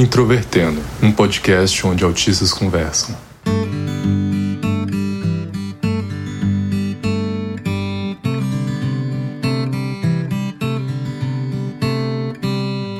Introvertendo, um podcast onde autistas conversam.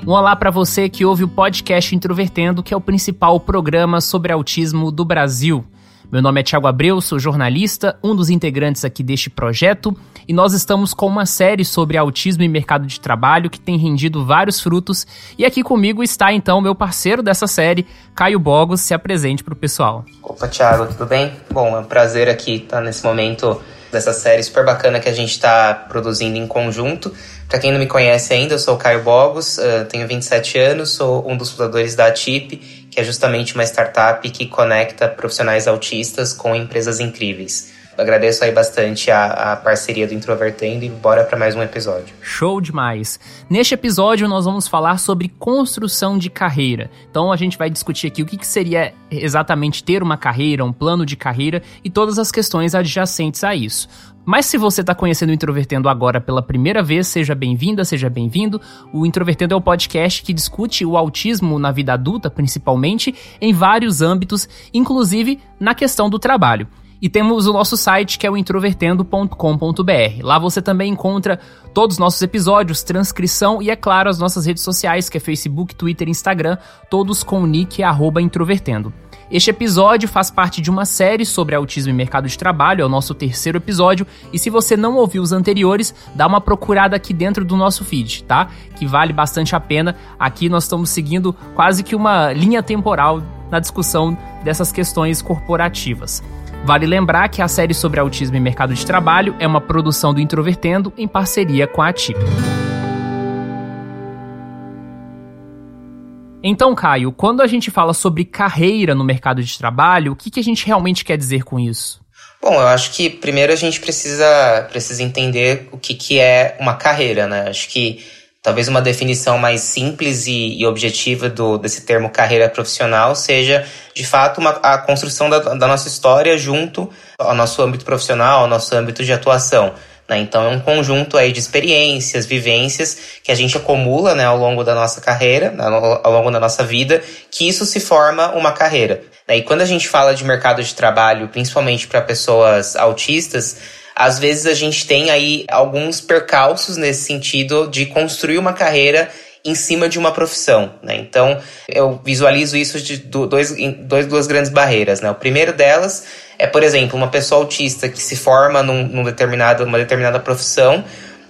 Um olá para você que ouve o podcast Introvertendo, que é o principal programa sobre autismo do Brasil. Meu nome é Thiago Abreu, sou jornalista, um dos integrantes aqui deste projeto, e nós estamos com uma série sobre autismo e mercado de trabalho que tem rendido vários frutos. E aqui comigo está então meu parceiro dessa série, Caio Bogos. Se apresente para o pessoal. Opa, Thiago, tudo bem? Bom, é um prazer aqui estar nesse momento dessa série super bacana que a gente está produzindo em conjunto. Para quem não me conhece ainda, eu sou o Caio Bogos, uh, tenho 27 anos, sou um dos fundadores da ATIP, que é justamente uma startup que conecta profissionais autistas com empresas incríveis. Agradeço aí bastante a, a, parceria do Introvertendo e bora para mais um episódio. Show demais! Neste episódio nós vamos falar sobre construção de carreira. Então a gente vai discutir aqui o que, que seria exatamente ter uma carreira, um plano de carreira e todas as questões adjacentes a isso. Mas se você está conhecendo o Introvertendo agora pela primeira vez, seja bem-vinda, seja bem-vindo. O Introvertendo é o podcast que discute o autismo na vida adulta, principalmente, em vários âmbitos, inclusive na questão do trabalho. E temos o nosso site que é o introvertendo.com.br. Lá você também encontra todos os nossos episódios, transcrição e, é claro, as nossas redes sociais, que é Facebook, Twitter e Instagram, todos com o nick introvertendo. Este episódio faz parte de uma série sobre autismo e mercado de trabalho, é o nosso terceiro episódio, e se você não ouviu os anteriores, dá uma procurada aqui dentro do nosso feed, tá? Que vale bastante a pena. Aqui nós estamos seguindo quase que uma linha temporal na discussão dessas questões corporativas. Vale lembrar que a série sobre autismo e mercado de trabalho é uma produção do Introvertendo em parceria com a TIP. Então, Caio, quando a gente fala sobre carreira no mercado de trabalho, o que, que a gente realmente quer dizer com isso? Bom, eu acho que primeiro a gente precisa, precisa entender o que, que é uma carreira, né? Acho que talvez uma definição mais simples e, e objetiva do, desse termo carreira profissional seja, de fato, uma, a construção da, da nossa história junto ao nosso âmbito profissional, ao nosso âmbito de atuação. Né? Então é um conjunto aí de experiências, vivências que a gente acumula né, ao longo da nossa carreira, né, ao longo da nossa vida, que isso se forma uma carreira. Né? E quando a gente fala de mercado de trabalho, principalmente para pessoas autistas, às vezes a gente tem aí alguns percalços nesse sentido de construir uma carreira em cima de uma profissão, né? Então, eu visualizo isso de dois, dois, duas grandes barreiras, né? O primeiro delas é, por exemplo, uma pessoa autista que se forma num, num determinado, numa determinada profissão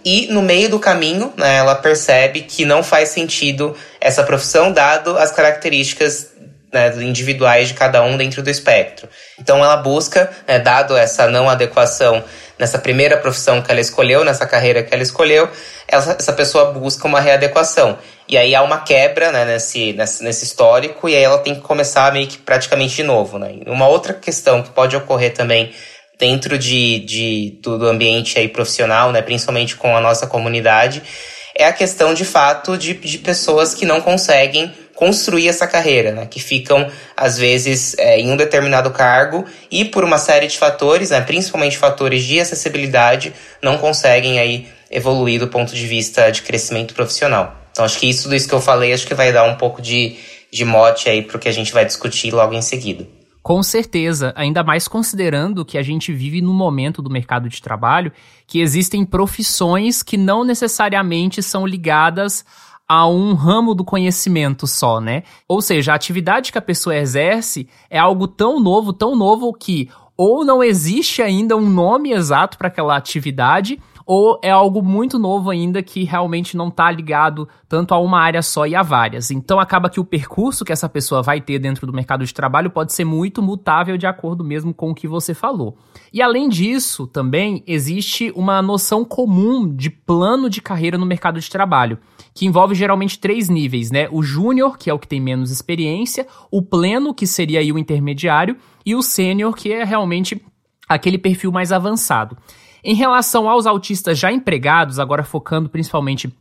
e no meio do caminho, né, ela percebe que não faz sentido essa profissão dado as características né, individuais de cada um dentro do espectro. Então ela busca, né, dado essa não adequação nessa primeira profissão que ela escolheu, nessa carreira que ela escolheu, essa, pessoa busca uma readequação. E aí há uma quebra né, nesse, nesse, nesse histórico e aí ela tem que começar meio que praticamente de novo. Né? Uma outra questão que pode ocorrer também dentro de, de, do ambiente aí profissional, né, principalmente com a nossa comunidade, é a questão de fato de, de pessoas que não conseguem construir essa carreira, né? que ficam, às vezes, é, em um determinado cargo e por uma série de fatores, né? principalmente fatores de acessibilidade, não conseguem aí evoluir do ponto de vista de crescimento profissional. Então, acho que isso tudo isso que eu falei, acho que vai dar um pouco de, de mote aí para o que a gente vai discutir logo em seguida. Com certeza, ainda mais considerando que a gente vive no momento do mercado de trabalho que existem profissões que não necessariamente são ligadas a um ramo do conhecimento só, né? Ou seja, a atividade que a pessoa exerce é algo tão novo, tão novo que ou não existe ainda um nome exato para aquela atividade, ou é algo muito novo ainda que realmente não está ligado tanto a uma área só e a várias. Então acaba que o percurso que essa pessoa vai ter dentro do mercado de trabalho pode ser muito mutável de acordo mesmo com o que você falou. E além disso, também existe uma noção comum de plano de carreira no mercado de trabalho que envolve geralmente três níveis, né? O júnior, que é o que tem menos experiência, o pleno, que seria o intermediário, e o sênior, que é realmente aquele perfil mais avançado. Em relação aos autistas já empregados, agora focando principalmente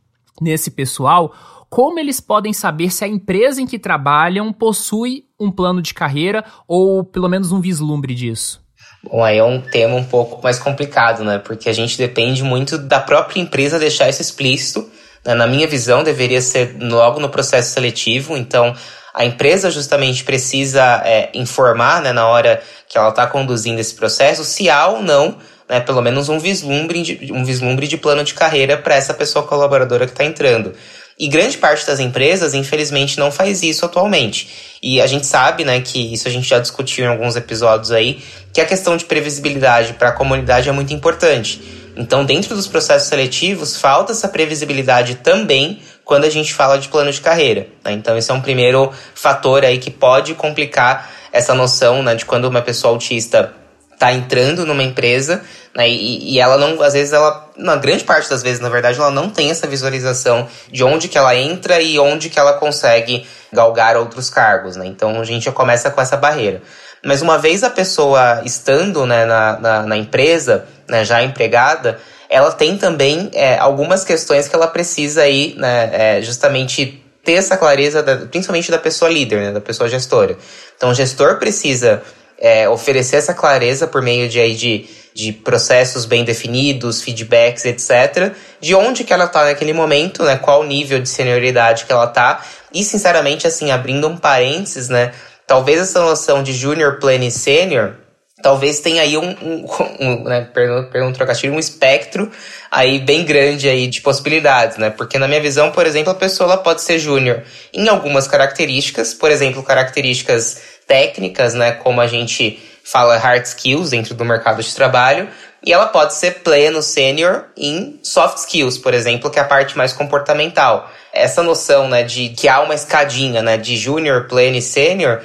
nesse pessoal, como eles podem saber se a empresa em que trabalham possui um plano de carreira ou pelo menos um vislumbre disso? Bom, aí é um tema um pouco mais complicado, né? Porque a gente depende muito da própria empresa deixar isso explícito. Né? Na minha visão, deveria ser logo no processo seletivo. Então, A empresa justamente precisa é, informar né, na hora que ela está conduzindo esse processo se há ou não né, pelo menos um vislumbre de, um vislumbre de plano de carreira para essa pessoa colaboradora que está entrando. E grande parte das empresas, infelizmente, não faz isso atualmente. E a gente sabe, né, que isso a gente já discutiu em alguns episódios aí, que a questão de previsibilidade para a comunidade é muito importante. Então, dentro dos processos seletivos, falta essa previsibilidade também quando a gente fala de plano de carreira. Né? Então, esse é um primeiro fator aí que pode complicar essa noção né, de quando uma pessoa autista está entrando numa empresa né, e, e, ela não, às vezes ela, na grande parte das vezes, na verdade, ela não tem essa visualização de onde que ela entra e onde que ela consegue galgar outros cargos, né? Então a gente já começa com essa barreira. Mas uma vez a pessoa estando né, na, na, na empresa, né, já empregada, ela tem também é, algumas questões que ela precisa aí, né, é, justamente ter essa clareza, da, principalmente da pessoa líder, né, da pessoa gestora. Então o gestor precisa é, oferecer essa clareza por meio de, aí, de, de processos bem definidos, feedbacks, etc. De onde que ela está naquele momento, né? Qual um de senioridade que ela está. E, sinceramente, assim, abrindo um parênteses, né? Talvez essa noção de junior, plane e sênior talvez tenha aí um, um, um né, pergunta trocadilho, um espectro aí bem grande aí de possibilidades, né? Porque na minha visão, por exemplo, a pessoa ela pode ser júnior em algumas características, por exemplo, características técnicas, né, como a gente fala hard skills dentro do mercado de trabalho, e ela pode ser pleno sênior em soft skills, por exemplo, que é a parte mais comportamental. Essa noção, né, de que há uma escadinha, né, de júnior, pleno e sênior,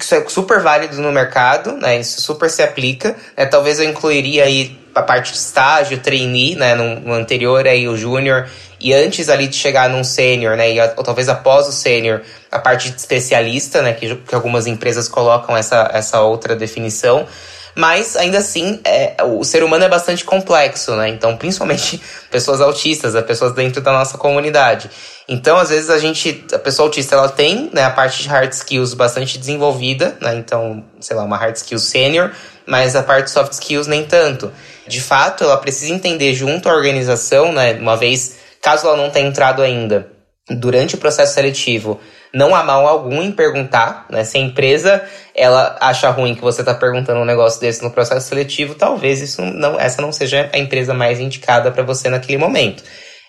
isso é super válido no mercado, né, isso super se aplica. Né, talvez eu incluiria aí a parte de estágio, trainee, né, no, no anterior aí o júnior e antes ali de chegar num sênior, né, e, ou talvez após o sênior, a parte de especialista, né, que, que algumas empresas colocam essa, essa outra definição. Mas ainda assim, é, o ser humano é bastante complexo, né? Então, principalmente pessoas autistas, as pessoas dentro da nossa comunidade. Então, às vezes a gente, a pessoa autista, ela tem, né, a parte de hard skills bastante desenvolvida, né? Então, sei lá, uma hard skills sênior, mas a parte de soft skills nem tanto. De fato, ela precisa entender junto à organização, né, uma vez Caso ela não tenha entrado ainda durante o processo seletivo, não há mal algum em perguntar, né? Se a empresa ela acha ruim que você está perguntando um negócio desse no processo seletivo, talvez isso não, essa não seja a empresa mais indicada para você naquele momento.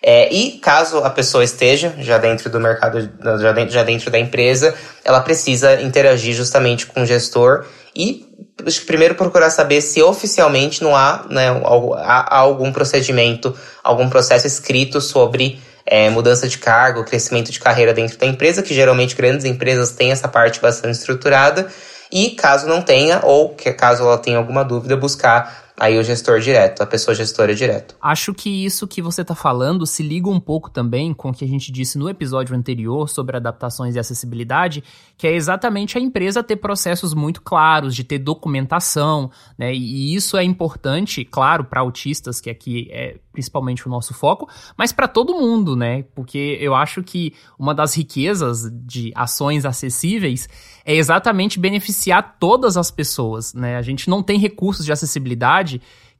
É, e caso a pessoa esteja já dentro do mercado, já dentro, já dentro da empresa, ela precisa interagir justamente com o gestor e primeiro procurar saber se oficialmente não há, né, algum procedimento, algum processo escrito sobre é, mudança de cargo, crescimento de carreira dentro da empresa, que geralmente grandes empresas têm essa parte bastante estruturada. E caso não tenha, ou que caso ela tenha alguma dúvida, buscar aí o gestor direto, a pessoa gestora direto. Acho que isso que você está falando se liga um pouco também com o que a gente disse no episódio anterior sobre adaptações e acessibilidade, que é exatamente a empresa ter processos muito claros, de ter documentação, né? E isso é importante, claro, para autistas, que aqui é principalmente o nosso foco, mas para todo mundo, né? Porque eu acho que uma das riquezas de ações acessíveis é exatamente beneficiar todas as pessoas, né? A gente não tem recursos de acessibilidade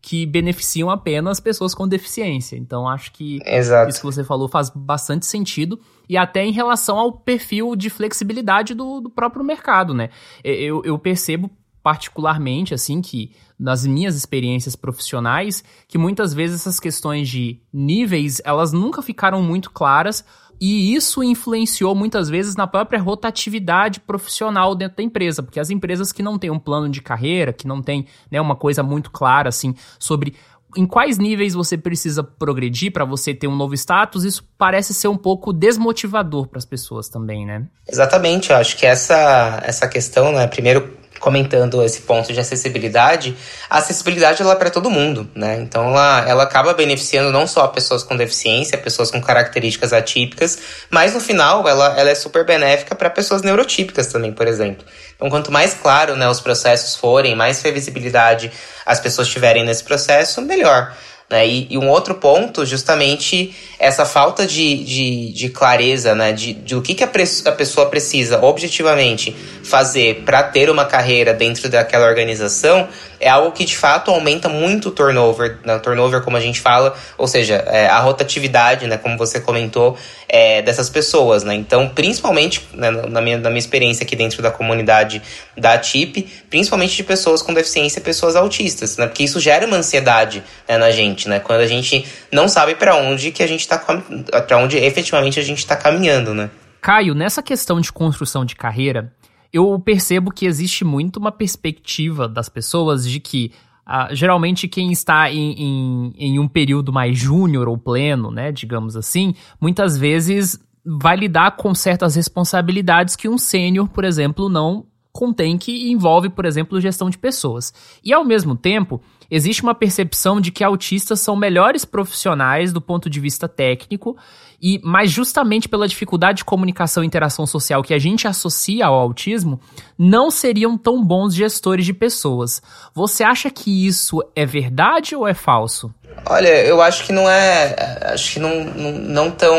que beneficiam apenas pessoas com deficiência. Então, acho que Exato. isso que você falou faz bastante sentido. E até em relação ao perfil de flexibilidade do, do próprio mercado, né? Eu, eu percebo particularmente, assim, que nas minhas experiências profissionais, que muitas vezes essas questões de níveis, elas nunca ficaram muito claras, e isso influenciou muitas vezes na própria rotatividade profissional dentro da empresa, porque as empresas que não têm um plano de carreira, que não têm né, uma coisa muito clara assim sobre em quais níveis você precisa progredir para você ter um novo status, isso parece ser um pouco desmotivador para as pessoas também, né? Exatamente, eu acho que essa, essa questão, né, primeiro comentando esse ponto de acessibilidade, a acessibilidade ela é para todo mundo, né? Então ela, ela acaba beneficiando não só pessoas com deficiência, pessoas com características atípicas, mas no final ela, ela é super benéfica para pessoas neurotípicas também, por exemplo. Então quanto mais claro né, os processos forem, mais previsibilidade as pessoas tiverem nesse processo, melhor. Né? E, e, um outro ponto, justamente, essa falta de, de, de clareza né? de, de o que, que a, a pessoa precisa objetivamente fazer para ter uma carreira dentro daquela organização, é algo que de fato aumenta muito o turnover, né? turnover como a gente fala, ou seja, é, a rotatividade, né, como você comentou, é, dessas pessoas, né? Então, principalmente né, na, minha, na minha experiência aqui dentro da comunidade da TIP, principalmente de pessoas com deficiência pessoas autistas, né? Porque isso gera uma ansiedade né, na gente, né? Quando a gente não sabe para onde que a gente tá para onde efetivamente a gente está caminhando, né? Caio, nessa questão de construção de carreira, eu percebo que existe muito uma perspectiva das pessoas de que Uh, geralmente quem está em, em, em um período mais júnior ou pleno, né, digamos assim, muitas vezes vai lidar com certas responsabilidades que um sênior, por exemplo, não contém que envolve, por exemplo, gestão de pessoas. E ao mesmo tempo, existe uma percepção de que autistas são melhores profissionais do ponto de vista técnico e mas justamente pela dificuldade de comunicação e interação social que a gente associa ao autismo, não seriam tão bons gestores de pessoas. Você acha que isso é verdade ou é falso? Olha, eu acho que não é, acho que não, não, não tão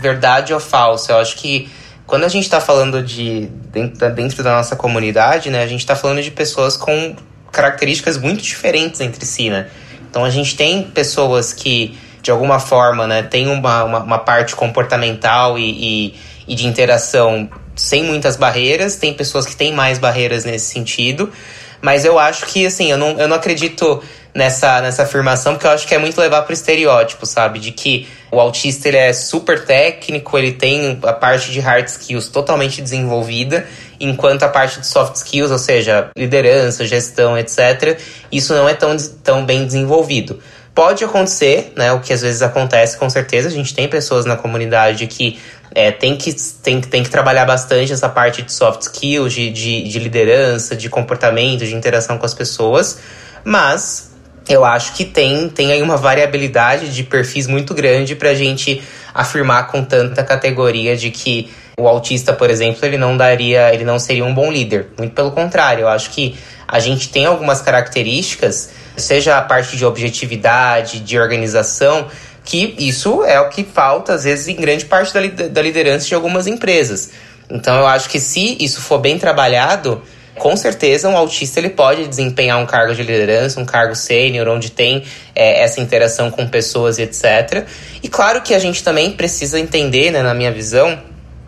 verdade ou falso. Eu acho que quando a gente está falando de dentro, dentro da nossa comunidade, né, a gente está falando de pessoas com características muito diferentes entre si, né? Então a gente tem pessoas que de alguma forma, né, tem uma, uma, uma parte comportamental e, e, e, de interação sem muitas barreiras, tem pessoas que têm mais barreiras nesse sentido, mas eu acho que, assim, eu não, eu não acredito nessa, nessa afirmação, porque eu acho que é muito levar para o estereótipo, sabe? De que o autista ele é super técnico, ele tem a parte de hard skills totalmente desenvolvida, enquanto a parte de soft skills, ou seja, liderança, gestão, etc., isso não é tão, tão bem desenvolvido. Pode acontecer, né? O que às vezes acontece, com certeza. A gente tem pessoas na comunidade que é, tem, que, tem, tem que trabalhar bastante essa parte de soft skills, de, de, de liderança, de comportamento, de interação com as pessoas. Mas eu acho que tem, tem aí uma variabilidade de perfis muito grande para a gente afirmar com tanta categoria de que o autista, por exemplo, ele não daria, ele não seria um bom líder. Muito pelo contrário, eu acho que a gente tem algumas características seja a parte de objetividade, de organização, que isso é o que falta, às vezes, em grande parte da liderança de algumas empresas. Então, eu acho que se isso for bem trabalhado, com certeza um autista ele pode desempenhar um cargo de liderança, um cargo sênior, onde tem é, essa interação com pessoas etc. E claro que a gente também precisa entender, né, na minha visão,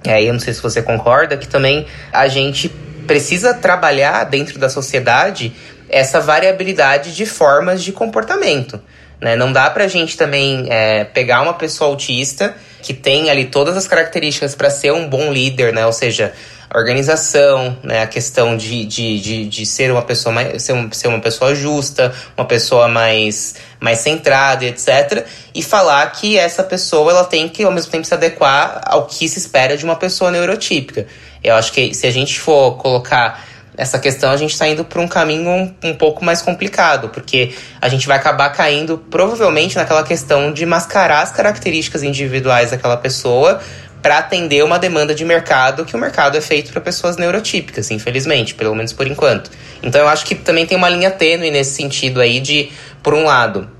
é, eu não sei se você concorda, que também a gente precisa trabalhar dentro da sociedade essa variabilidade de formas de comportamento. Né? Não dá pra gente também é, pegar uma pessoa autista que tem ali todas as características para ser um bom líder, né? Ou seja, a organização, né? a questão de, de, de, de ser uma pessoa mais, ser, ser uma pessoa justa, uma pessoa mais, mais centrada, etc. E falar que essa pessoa ela tem que ao mesmo tempo se adequar ao que se espera de uma pessoa neurotípica. Eu acho que se a gente for colocar essa questão a gente está indo para um caminho um, um, pouco mais complicado, porque a gente vai acabar caindo provavelmente naquela questão de mascarar as características individuais daquela pessoa para atender uma demanda de mercado que o mercado é feito para pessoas neurotípicas, infelizmente, pelo menos por enquanto. Então eu acho que também tem uma linha tênue nesse sentido aí de, por um lado,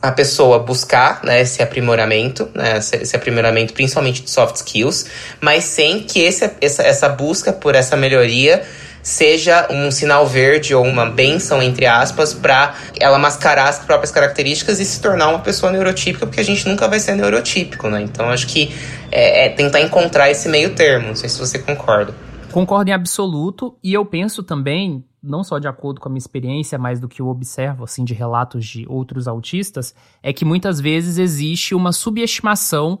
a pessoa buscar né, esse aprimoramento, né, esse aprimoramento principalmente de soft skills, mas sem que esse, essa, essa busca por essa melhoria seja um sinal verde ou uma benção, entre aspas, para ela mascarar as próprias características e se tornar uma pessoa neurotípica, porque a gente nunca vai ser neurotípico, né? Então acho que é, é tentar encontrar esse meio termo. Não sei se você concorda. Concordo em absoluto, e eu penso também, não só de acordo com a minha experiência, mas do que eu observo assim de relatos de outros autistas, é que muitas vezes existe uma subestimação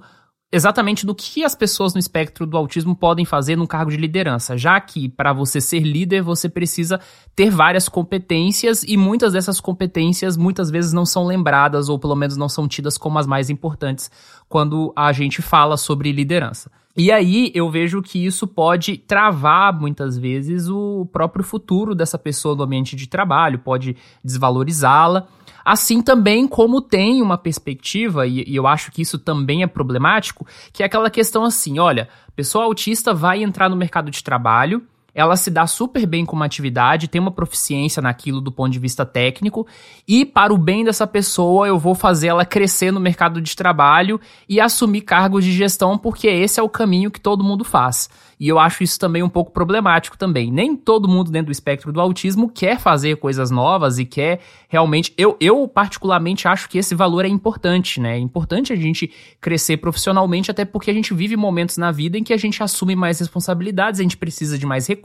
exatamente do que as pessoas no espectro do autismo podem fazer num cargo de liderança, já que para você ser líder você precisa ter várias competências e muitas dessas competências muitas vezes não são lembradas ou pelo menos não são tidas como as mais importantes quando a gente fala sobre liderança. E aí eu vejo que isso pode travar muitas vezes o próprio futuro dessa pessoa no ambiente de trabalho, pode desvalorizá-la. Assim também como tem uma perspectiva, e, e eu acho que isso também é problemático, que é aquela questão assim: olha, pessoa autista vai entrar no mercado de trabalho, ela se dá super bem com uma atividade, tem uma proficiência naquilo do ponto de vista técnico, e para o bem dessa pessoa eu vou fazer ela crescer no mercado de trabalho e assumir cargos de gestão, porque esse é o caminho que todo mundo faz. E eu acho isso também um pouco problemático também. Nem todo mundo dentro do espectro do autismo quer fazer coisas novas e quer realmente. Eu, eu particularmente acho que esse valor é importante, né? É importante a gente crescer profissionalmente, até porque a gente vive momentos na vida em que a gente assume mais responsabilidades, a gente precisa de mais recursos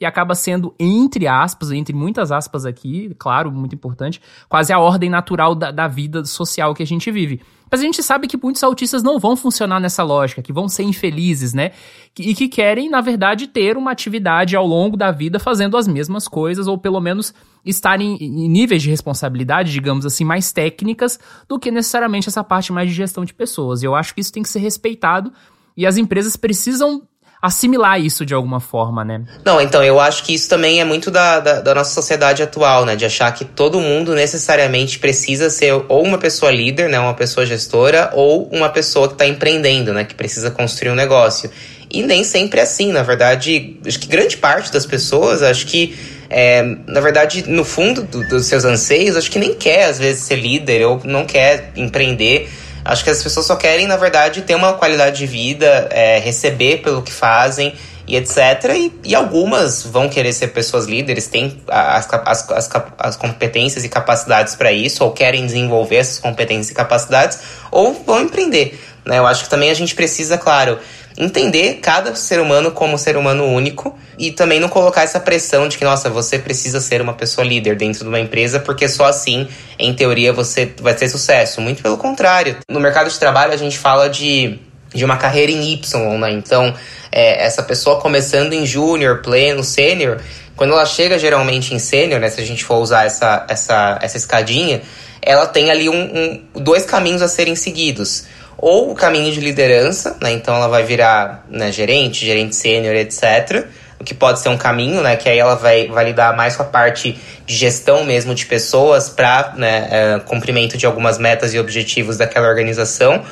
e acaba sendo, entre aspas, entre muitas aspas aqui, claro, muito importante, quase a ordem natural da, da vida social que a gente vive. Mas a gente sabe que muitos autistas não vão funcionar nessa lógica, que vão ser infelizes, né? E que querem, na verdade, ter uma atividade ao longo da vida fazendo as mesmas coisas, ou pelo menos estarem em níveis de responsabilidade, digamos assim, mais técnicas do que necessariamente essa parte mais de gestão de pessoas. E eu acho que isso tem que ser respeitado e as empresas precisam assimilar isso de alguma forma, né? Não, então eu acho que isso também é muito da, da, da, nossa sociedade atual, né? De achar que todo mundo necessariamente precisa ser ou uma pessoa líder, né? Uma pessoa gestora, ou uma pessoa que está empreendendo, né? Que precisa construir um negócio. E nem sempre é assim, na verdade, acho que grande parte das pessoas, acho que é, na verdade, no fundo do, dos seus anseios, acho que nem quer, às vezes, ser líder ou não quer empreender. Acho que as pessoas só querem, na verdade, ter uma qualidade de vida, é, receber pelo que fazem e etc. E, e, algumas vão querer ser pessoas líderes, têm as, as, as, as competências e capacidades para isso, ou querem desenvolver essas competências e capacidades, ou vão empreender. Né? Eu acho que também a gente precisa, claro, entender cada ser humano como um ser humano único e também não colocar essa pressão de que, nossa, você precisa ser uma pessoa líder dentro de uma empresa, porque só assim, em teoria, você vai ter sucesso. Muito pelo contrário. No mercado de trabalho, a gente fala de, de uma carreira em Y, né? Então, é, essa pessoa começando em júnior, pleno, sênior, quando ela chega geralmente em sênior, né? Se a gente for usar essa, essa, essa escadinha, ela tem ali um, um dois caminhos a serem seguidos ou o caminho de liderança, né? Então ela vai virar né, gerente, gerente sênior, etc. O que pode ser um caminho, né? Que aí ela vai, vai lidar mais com a parte de gestão mesmo de pessoas para né, é, cumprimento de algumas metas e objetivos daquela organização.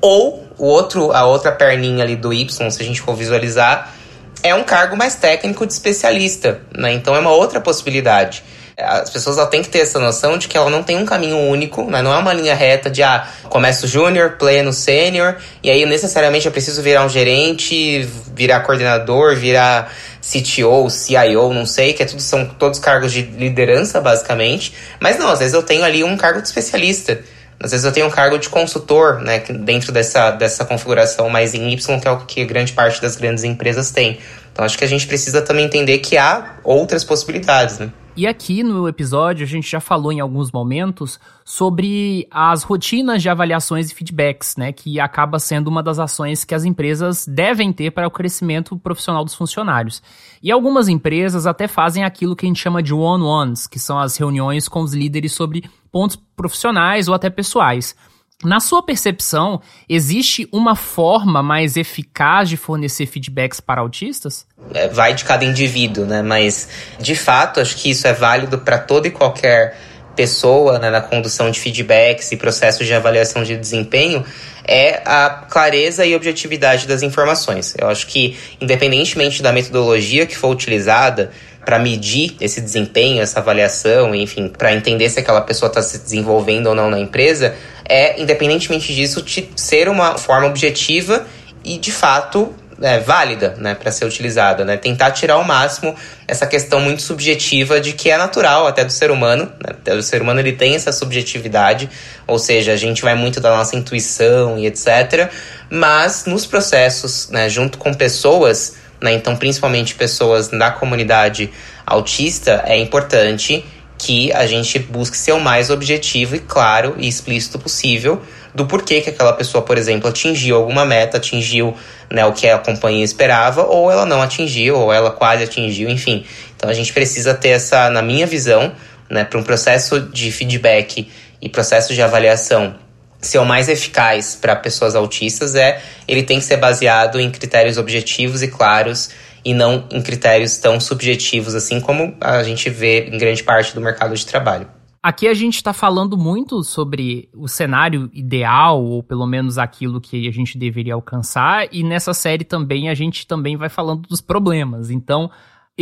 Ou o outro, a outra perninha ali do Y, se a gente for visualizar, é um cargo mais técnico de especialista, né? Então é uma outra possibilidade as pessoas têm que ter essa noção de que ela não tem um caminho único, né? não é uma linha reta de ah, começo júnior, pleno, sênior, e aí necessariamente eu preciso virar um gerente, virar coordenador, virar CTO, CIO, não sei, que é tudo, são todos cargos de liderança, basicamente. Mas não, às vezes eu tenho ali um cargo de especialista. Às vezes eu tenho um cargo de consultor, né, dentro dessa, dessa configuração mais em Y, que é o que grande parte das grandes empresas tem. Então acho que a gente precisa também entender que há outras possibilidades, né? E aqui no episódio a gente já falou em alguns momentos sobre as rotinas de avaliações e feedbacks, né, que acaba sendo uma das ações que as empresas devem ter para o crescimento profissional dos funcionários. E algumas empresas até fazem aquilo que a gente chama de one-ones, que são as reuniões com os líderes sobre pontos profissionais ou até pessoais. Na sua percepção, existe uma forma mais eficaz de fornecer feedbacks para autistas? É, vai de cada indivíduo, né? Mas, de fato, acho que isso é válido para toda e qualquer pessoa né, na condução de feedbacks e processos de avaliação de desempenho é a clareza e objetividade das informações. Eu acho que, independentemente da metodologia que for utilizada, para medir esse desempenho, essa avaliação, enfim, para entender se aquela pessoa está se desenvolvendo ou não na empresa, é, independentemente disso, ser uma forma objetiva e de fato é, válida né, para ser utilizada. Né? Tentar tirar ao máximo essa questão muito subjetiva de que é natural até do ser humano. Né? O ser humano ele tem essa subjetividade, ou seja, a gente vai muito da nossa intuição e etc. Mas nos processos, né, junto com pessoas né? Então, principalmente pessoas da comunidade autista, é importante que a gente busque ser o mais objetivo e claro e explícito possível do porquê que aquela pessoa, por exemplo, atingiu alguma meta, atingiu né, o que a companhia esperava, ou ela não atingiu, ou ela quase atingiu, enfim. Então a gente precisa ter essa, na minha visão, né, para um processo de feedback e processo de avaliação ser o mais eficaz para pessoas autistas é ele tem que ser baseado em critérios objetivos e claros e não em critérios tão subjetivos assim como a gente vê em grande parte do mercado de trabalho. Aqui a gente está falando muito sobre o cenário ideal, ou pelo menos aquilo que a gente deveria alcançar, e nessa série também a gente também vai falando dos problemas. Então,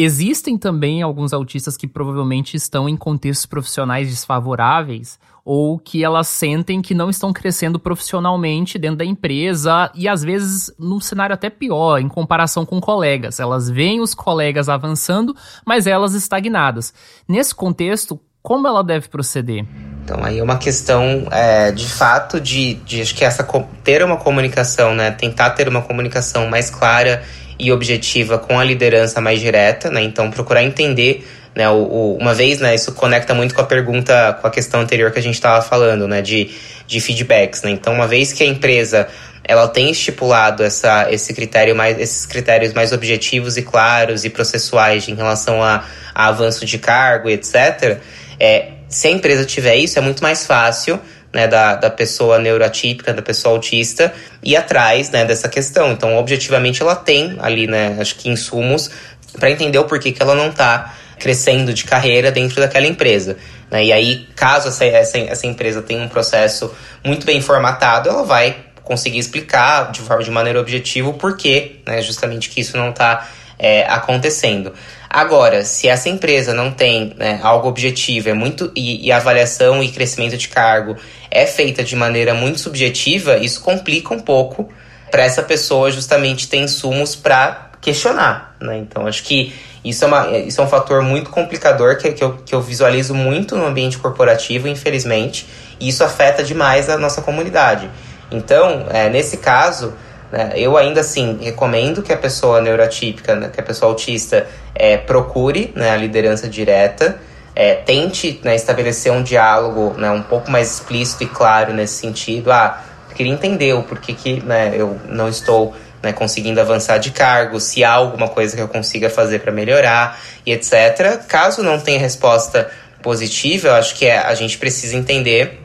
Existem também alguns autistas que provavelmente estão em contextos profissionais desfavoráveis ou que elas sentem que não estão crescendo profissionalmente dentro da empresa e às vezes num cenário até pior, em comparação com colegas. Elas veem os colegas avançando, mas elas estagnadas. Nesse contexto, como ela deve proceder? Então aí é uma questão é, de fato de, de acho que essa ter uma comunicação, né? Tentar ter uma comunicação mais clara e objetiva com a liderança mais direta, né? Então procurar entender, né? O, o, uma vez, né? Isso conecta muito com a pergunta, com a questão anterior que a gente estava falando, né? De, de feedbacks, né? Então uma vez que a empresa ela tem estipulado essa, esse critério mais, esses critérios mais objetivos e claros e processuais em relação a, a avanço de cargo, etc é, se a empresa tiver isso, é muito mais fácil né, da, da pessoa neuroatípica, da pessoa autista, ir atrás né, dessa questão. Então, objetivamente, ela tem ali, né, acho que insumos para entender o porquê que ela não está crescendo de carreira dentro daquela empresa. Né? E aí, caso essa, essa, essa empresa tenha um processo muito bem formatado, ela vai conseguir explicar de forma de maneira objetiva o porquê, né, justamente que isso não está é, acontecendo. Agora, se essa empresa não tem né, algo objetivo, é muito e, e, avaliação e crescimento de cargo é feita de maneira muito subjetiva, isso complica um pouco para essa pessoa justamente ter insumos para questionar. Né? Então, acho que isso é, uma, isso é um fator muito complicador que, que, eu, que eu visualizo muito no ambiente corporativo, infelizmente, e isso afeta demais a nossa comunidade. Então, é, nesse caso, né? Eu ainda assim recomendo que a pessoa neurotípica, né, que a pessoa autista, é, procure né, a liderança direta, é, tente né, estabelecer um diálogo né, um pouco mais explícito e claro nesse sentido. Ah, queria entender o porquê que né, eu não estou né, conseguindo avançar de cargo, se há alguma coisa que eu consiga fazer para melhorar e etc. Caso não tenha resposta positiva, eu acho que é, a gente precisa entender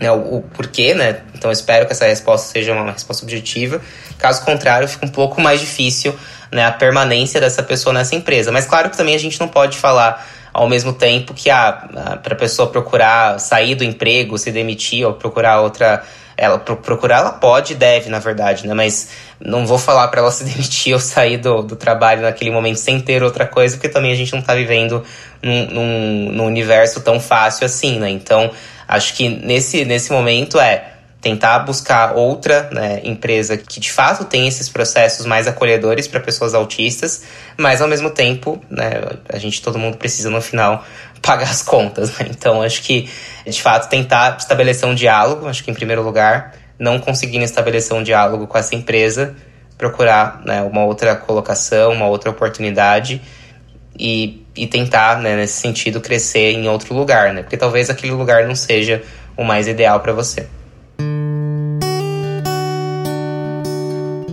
né, o, o, porquê, né? Então espero que essa resposta seja uma resposta objetiva. Caso contrário, fica um pouco mais difícil né, a permanência dessa pessoa nessa empresa. Mas claro que também a gente não pode falar ao mesmo tempo que ah, para a pessoa procurar sair do emprego, se demitir ou procurar outra. Ela procurar, ela pode e deve, na verdade, né? Mas não vou falar para ela se demitir ou sair do, do trabalho naquele momento sem ter outra coisa, porque também a gente não está vivendo num, num, num universo tão fácil assim, né? Então, Acho que nesse, nesse momento é tentar buscar outra né, empresa que de fato tem esses processos mais acolhedores para pessoas autistas, mas ao mesmo tempo, né, a gente todo mundo precisa no final pagar as contas. Né? Então acho que de fato tentar estabelecer um diálogo, acho que em primeiro lugar, não conseguindo estabelecer um diálogo com essa empresa, procurar né, uma outra colocação, uma outra oportunidade e, e tentar, né, nesse sentido, crescer em outro lugar, né? Porque talvez aquele lugar não seja o mais ideal para você.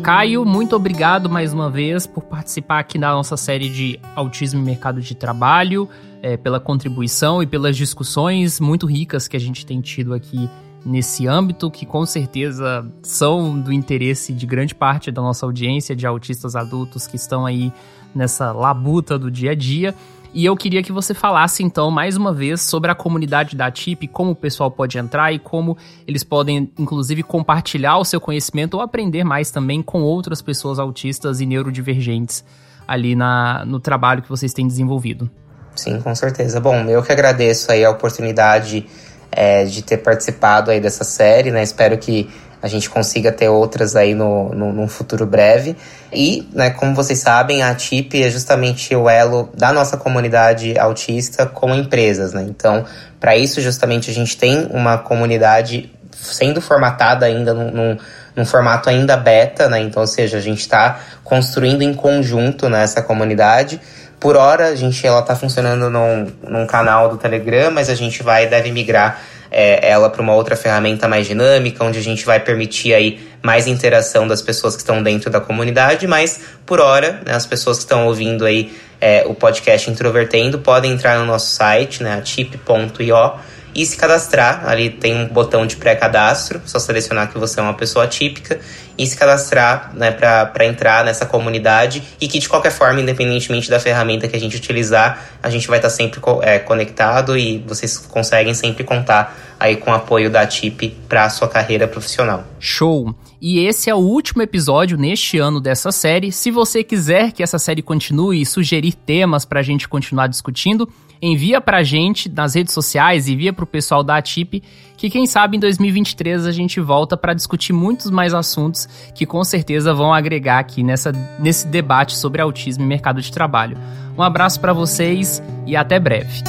Caio, muito obrigado mais uma vez por participar aqui da nossa série de Autismo e Mercado de Trabalho, é, pela contribuição e pelas discussões muito ricas que a gente tem tido aqui nesse âmbito, que com certeza são do interesse de grande parte da nossa audiência de autistas adultos que estão aí nessa labuta do dia a dia. E eu queria que você falasse então mais uma vez sobre a comunidade da TIP, como o pessoal pode entrar e como eles podem, inclusive, compartilhar o seu conhecimento ou aprender mais também com outras pessoas autistas e neurodivergentes ali na, no trabalho que vocês têm desenvolvido. Sim, com certeza. Bom, eu que agradeço aí a oportunidade é, de ter participado aí dessa série, né? Espero que a gente consiga ter outras aí no, no, num futuro breve. E, né, como vocês sabem, a TIP é justamente o elo da nossa comunidade autista com empresas, né? Então, para isso, justamente, a gente tem uma comunidade sendo formatada ainda num, num, num formato ainda beta, né? Então, ou seja, a gente está construindo em conjunto né, comunidade. Por hora, a gente ela está funcionando num, num canal do Telegram, mas a gente vai deve migrar é, ela para uma outra ferramenta mais dinâmica, onde a gente vai permitir aí mais interação das pessoas que estão dentro da comunidade, mas por hora, né, as pessoas que estão ouvindo aí é, o podcast Introvertendo podem entrar no nosso site, né, tip.io, e se cadastrar. Ali tem um botão de pré-cadastro, só selecionar que você é uma pessoa típica e se cadastrar né, para entrar nessa comunidade e que de qualquer forma, independentemente da ferramenta que a gente utilizar, a gente vai estar tá sempre é, conectado e vocês conseguem sempre contar aí com o apoio da TIP para a sua carreira profissional. Show! E esse é o último episódio neste ano dessa série. Se você quiser que essa série continue e sugerir temas para a gente continuar discutindo, envia para a gente nas redes sociais, envia para o pessoal da ATIP, que quem sabe em 2023 a gente volta para discutir muitos mais assuntos que com certeza vão agregar aqui nessa, nesse debate sobre autismo e mercado de trabalho. Um abraço para vocês e até breve.